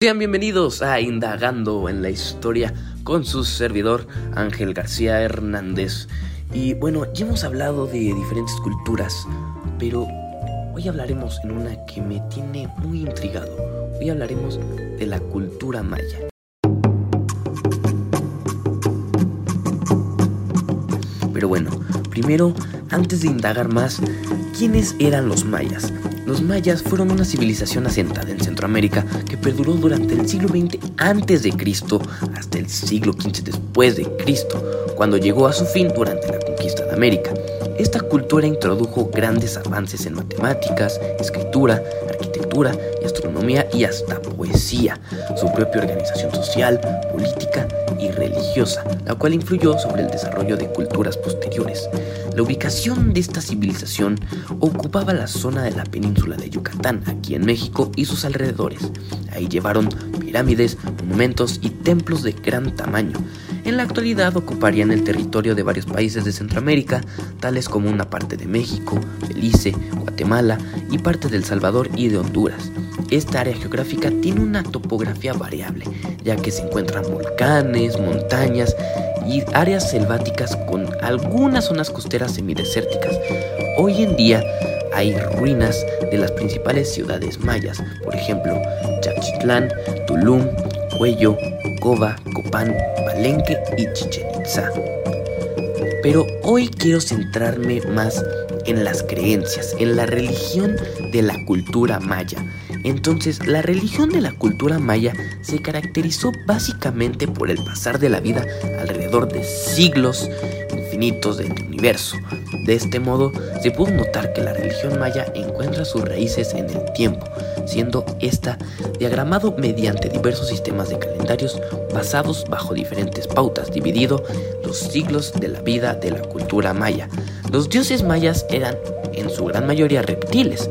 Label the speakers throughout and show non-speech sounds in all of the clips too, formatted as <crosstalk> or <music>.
Speaker 1: Sean bienvenidos a Indagando en la Historia con su servidor Ángel García Hernández. Y bueno, ya hemos hablado de diferentes culturas, pero hoy hablaremos en una que me tiene muy intrigado. Hoy hablaremos de la cultura maya. Pero bueno, primero, antes de indagar más, ¿quiénes eran los mayas? Los mayas fueron una civilización asentada en Centroamérica que perduró durante el siglo XX antes de Cristo hasta el siglo XV después de Cristo, cuando llegó a su fin durante la conquista de América. Esta cultura introdujo grandes avances en matemáticas, escritura, arquitectura astronomía y hasta poesía, su propia organización social, política y religiosa, la cual influyó sobre el desarrollo de culturas posteriores. La ubicación de esta civilización ocupaba la zona de la península de Yucatán, aquí en México y sus alrededores. Ahí llevaron pirámides, monumentos y templos de gran tamaño. En la actualidad ocuparían el territorio de varios países de Centroamérica, tales como una parte de México, Belice, Guatemala y parte del Salvador y de Honduras. Esta área geográfica tiene una topografía variable, ya que se encuentran volcanes, montañas y áreas selváticas con algunas zonas costeras semidesérticas. Hoy en día hay ruinas de las principales ciudades mayas, por ejemplo, Chachitlán, Tulum, Cuello, Coba, Copán, Palenque y Chichen Itza. Pero hoy quiero centrarme más en las creencias, en la religión de la cultura maya. Entonces, la religión de la cultura maya se caracterizó básicamente por el pasar de la vida alrededor de siglos infinitos del universo. De este modo, se pudo notar que la religión maya encuentra sus raíces en el tiempo, siendo esta diagramado mediante diversos sistemas de calendarios basados bajo diferentes pautas, dividido los siglos de la vida de la cultura maya. Los dioses mayas eran en su gran mayoría reptiles,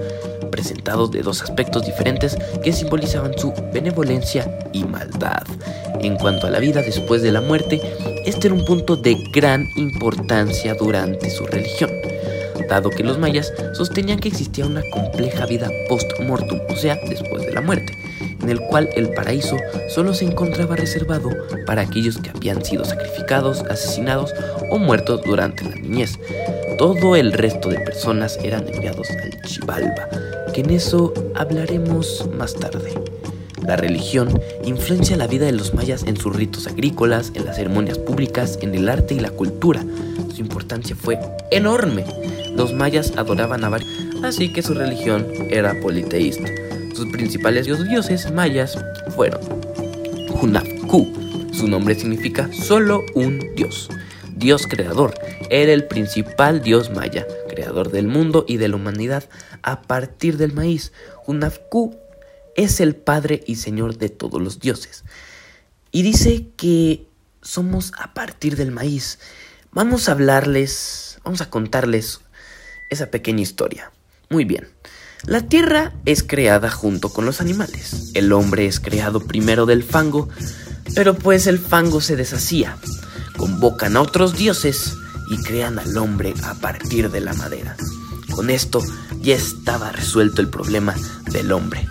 Speaker 1: presentados de dos aspectos diferentes que simbolizaban su benevolencia y maldad. En cuanto a la vida después de la muerte, este era un punto de gran importancia durante su religión, dado que los mayas sostenían que existía una compleja vida post-mortem, o sea, después de la muerte, en el cual el paraíso solo se encontraba reservado para aquellos que habían sido sacrificados, asesinados o muertos durante la niñez. Todo el resto de personas eran enviados al Chivalba, que en eso hablaremos más tarde. La religión influencia la vida de los mayas en sus ritos agrícolas, en las ceremonias públicas, en el arte y la cultura. Su importancia fue enorme. Los mayas adoraban a varios, así que su religión era politeísta. Sus principales dioses mayas fueron Hunafku. Su nombre significa solo un dios. Dios creador. Era el principal dios maya, creador del mundo y de la humanidad a partir del maíz. Hunafku es el Padre y Señor de todos los dioses. Y dice que somos a partir del maíz. Vamos a hablarles, vamos a contarles esa pequeña historia. Muy bien. La tierra es creada junto con los animales. El hombre es creado primero del fango, pero pues el fango se deshacía. Convocan a otros dioses y crean al hombre a partir de la madera. Con esto ya estaba resuelto el problema del hombre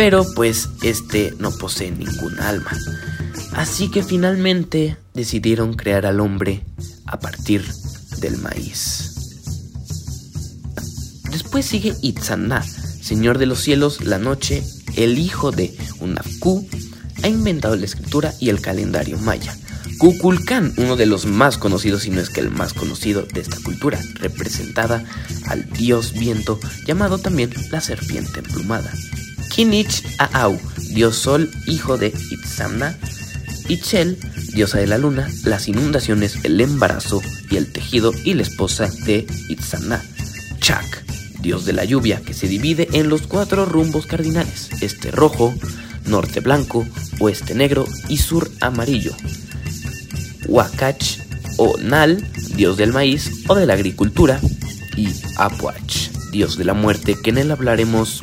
Speaker 1: pero pues este no posee ningún alma. Así que finalmente decidieron crear al hombre a partir del maíz. Después sigue Itzana, señor de los cielos, la noche, el hijo de Unafku, ha inventado la escritura y el calendario maya. Kukulkan, uno de los más conocidos, si no es que el más conocido de esta cultura, representada al dios viento, llamado también la serpiente emplumada. Kinich Aau, dios sol, hijo de Itzamna. Ichel, diosa de la luna, las inundaciones, el embarazo y el tejido y la esposa de Itzamna. Chak, dios de la lluvia, que se divide en los cuatro rumbos cardinales, este rojo, norte blanco, oeste negro y sur amarillo. Wakach o Nal, dios del maíz o de la agricultura, y Apuach, dios de la muerte, que en él hablaremos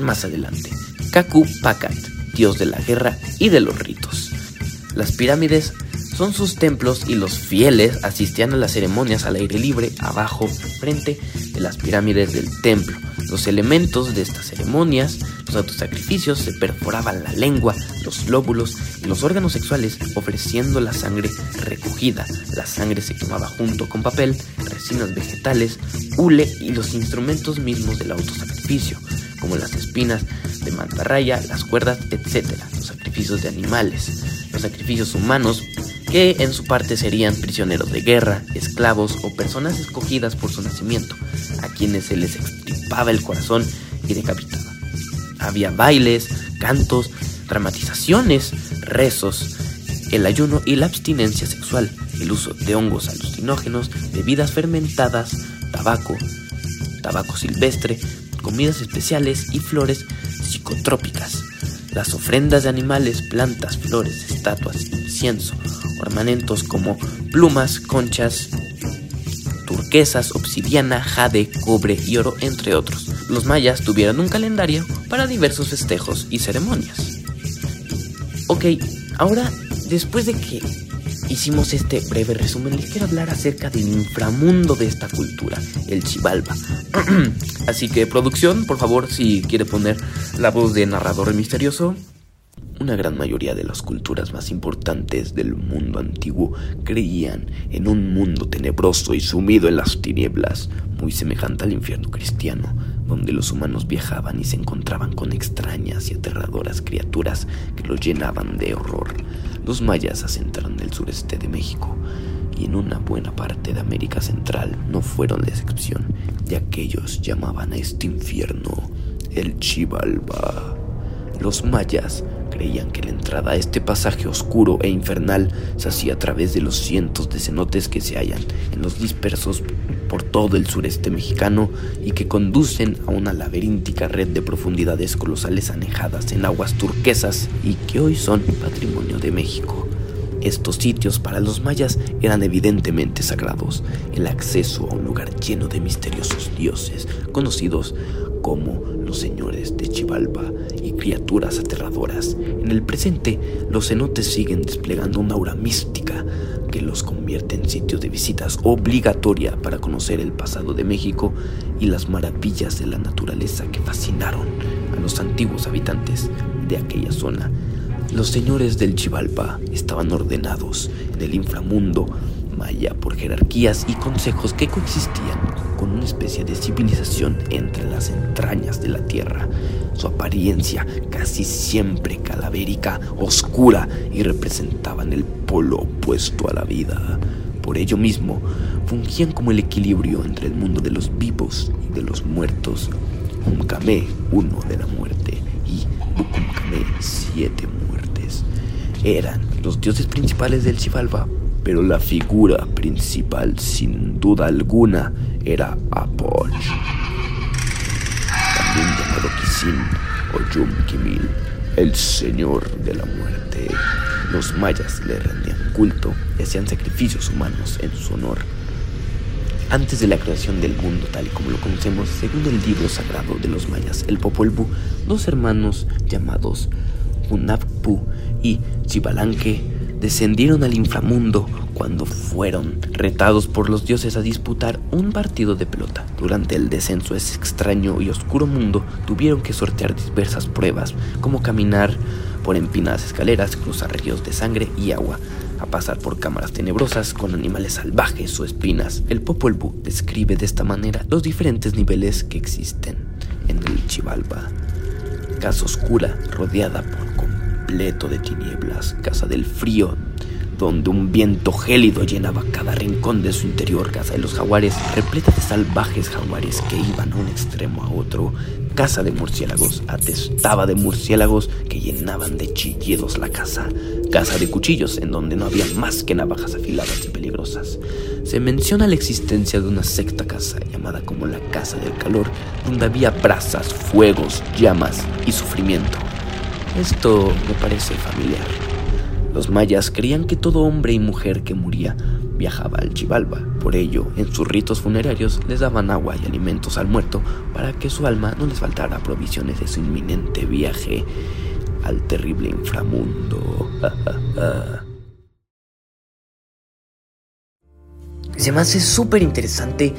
Speaker 1: más adelante. Kaku Pakat, dios de la guerra y de los ritos. Las pirámides Son sus templos y los fieles asistían a las ceremonias al aire libre, abajo, frente de las pirámides del templo. Los elementos de estas ceremonias, los autosacrificios, se perforaban la lengua, los lóbulos y los órganos sexuales, ofreciendo la sangre recogida. La sangre se quemaba junto con papel, resinas vegetales, hule y los instrumentos mismos del autosacrificio, como las espinas de mantarraya, las cuerdas, etc. Los sacrificios de animales, los sacrificios humanos que en su parte serían prisioneros de guerra, esclavos o personas escogidas por su nacimiento, a quienes se les extirpaba el corazón y decapitaba. Había bailes, cantos, dramatizaciones, rezos, el ayuno y la abstinencia sexual, el uso de hongos alucinógenos, bebidas fermentadas, tabaco, tabaco silvestre, comidas especiales y flores psicotrópicas. Las ofrendas de animales, plantas, flores, estatuas, incienso, ornamentos como plumas, conchas, turquesas, obsidiana, jade, cobre y oro, entre otros. Los mayas tuvieron un calendario para diversos festejos y ceremonias. Ok, ahora, después de que hicimos este breve resumen, les quiero hablar acerca del inframundo de esta cultura, el Chivalba. <clears throat> Así que, producción, por favor, si quiere poner la voz de narrador misterioso. Una gran mayoría de las culturas más importantes del mundo antiguo creían en un mundo tenebroso y sumido en las tinieblas, muy semejante al infierno cristiano, donde los humanos viajaban y se encontraban con extrañas y aterradoras criaturas que los llenaban de horror. Los mayas asentaron en el sureste de México y en una buena parte de América Central no fueron la excepción, ya que ellos llamaban a este infierno el Chivalba. Los mayas creían que la entrada a este pasaje oscuro e infernal se hacía a través de los cientos de cenotes que se hallan en los dispersos por todo el sureste mexicano y que conducen a una laberíntica red de profundidades colosales anejadas en aguas turquesas y que hoy son patrimonio de México. Estos sitios para los mayas eran evidentemente sagrados, el acceso a un lugar lleno de misteriosos dioses, conocidos como los señores de Chivalba y criaturas aterradoras. En el presente, los cenotes siguen desplegando una aura mística que los convierte en sitios de visitas obligatoria para conocer el pasado de México y las maravillas de la naturaleza que fascinaron a los antiguos habitantes de aquella zona. Los señores del Chivalba estaban ordenados en el inframundo maya por jerarquías y consejos que coexistían con una especie de civilización entre las entrañas de la tierra. Su apariencia casi siempre calavérica, oscura y representaban el polo opuesto a la vida. Por ello mismo, fungían como el equilibrio entre el mundo de los vivos y de los muertos. Umkame, uno de la muerte, y Bukumkame, siete muertes. Eran los dioses principales del Xibalba, pero la figura principal, sin duda alguna, era Apoch, también llamado Kisin o Yum Kimil, el señor de la muerte. Los mayas le rendían culto y hacían sacrificios humanos en su honor. Antes de la creación del mundo tal y como lo conocemos, según el libro sagrado de los mayas, el Popol Vuh, dos hermanos llamados Hunappu y Chibalanque descendieron al inframundo cuando fueron retados por los dioses a disputar un partido de pelota. Durante el descenso a ese extraño y oscuro mundo tuvieron que sortear diversas pruebas, como caminar por empinadas escaleras, cruzar ríos de sangre y agua, a pasar por cámaras tenebrosas con animales salvajes o espinas. El Popol Vuh describe de esta manera los diferentes niveles que existen en el Chivalba. Casa oscura rodeada por completo de tinieblas, casa del frío, donde un viento gélido llenaba cada rincón de su interior, casa de los jaguares, repleta de salvajes jaguares que iban a un extremo a otro, casa de murciélagos, atestaba de murciélagos que llenaban de chillidos la casa, casa de cuchillos en donde no había más que navajas afiladas y peligrosas. Se menciona la existencia de una sexta casa llamada como la casa del calor, donde había brasas, fuegos, llamas y sufrimiento. Esto me parece familiar. Los mayas creían que todo hombre y mujer que moría viajaba al Chivalba. Por ello, en sus ritos funerarios les daban agua y alimentos al muerto para que su alma no les faltara provisiones de su inminente viaje al terrible inframundo. <laughs> Se me hace súper interesante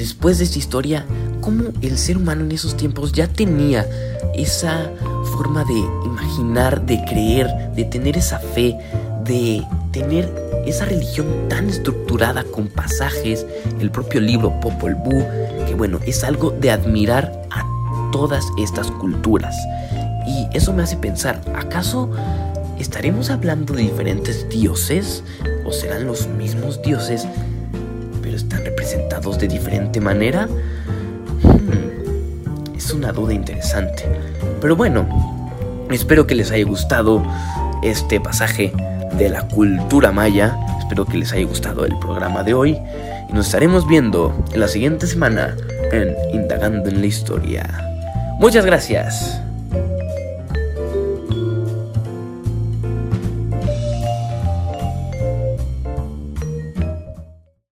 Speaker 1: después de esta historia cómo el ser humano en esos tiempos ya tenía esa forma de imaginar, de creer, de tener esa fe, de tener esa religión tan estructurada con pasajes, el propio libro Popol Vuh, que bueno, es algo de admirar a todas estas culturas. Y eso me hace pensar, ¿acaso estaremos hablando de diferentes dioses? ¿O serán los mismos dioses, de diferente manera? Hmm, es una duda interesante. Pero bueno, espero que les haya gustado este pasaje de la cultura maya. Espero que les haya gustado el programa de hoy y nos estaremos viendo en la siguiente semana en Indagando en la Historia. Muchas gracias.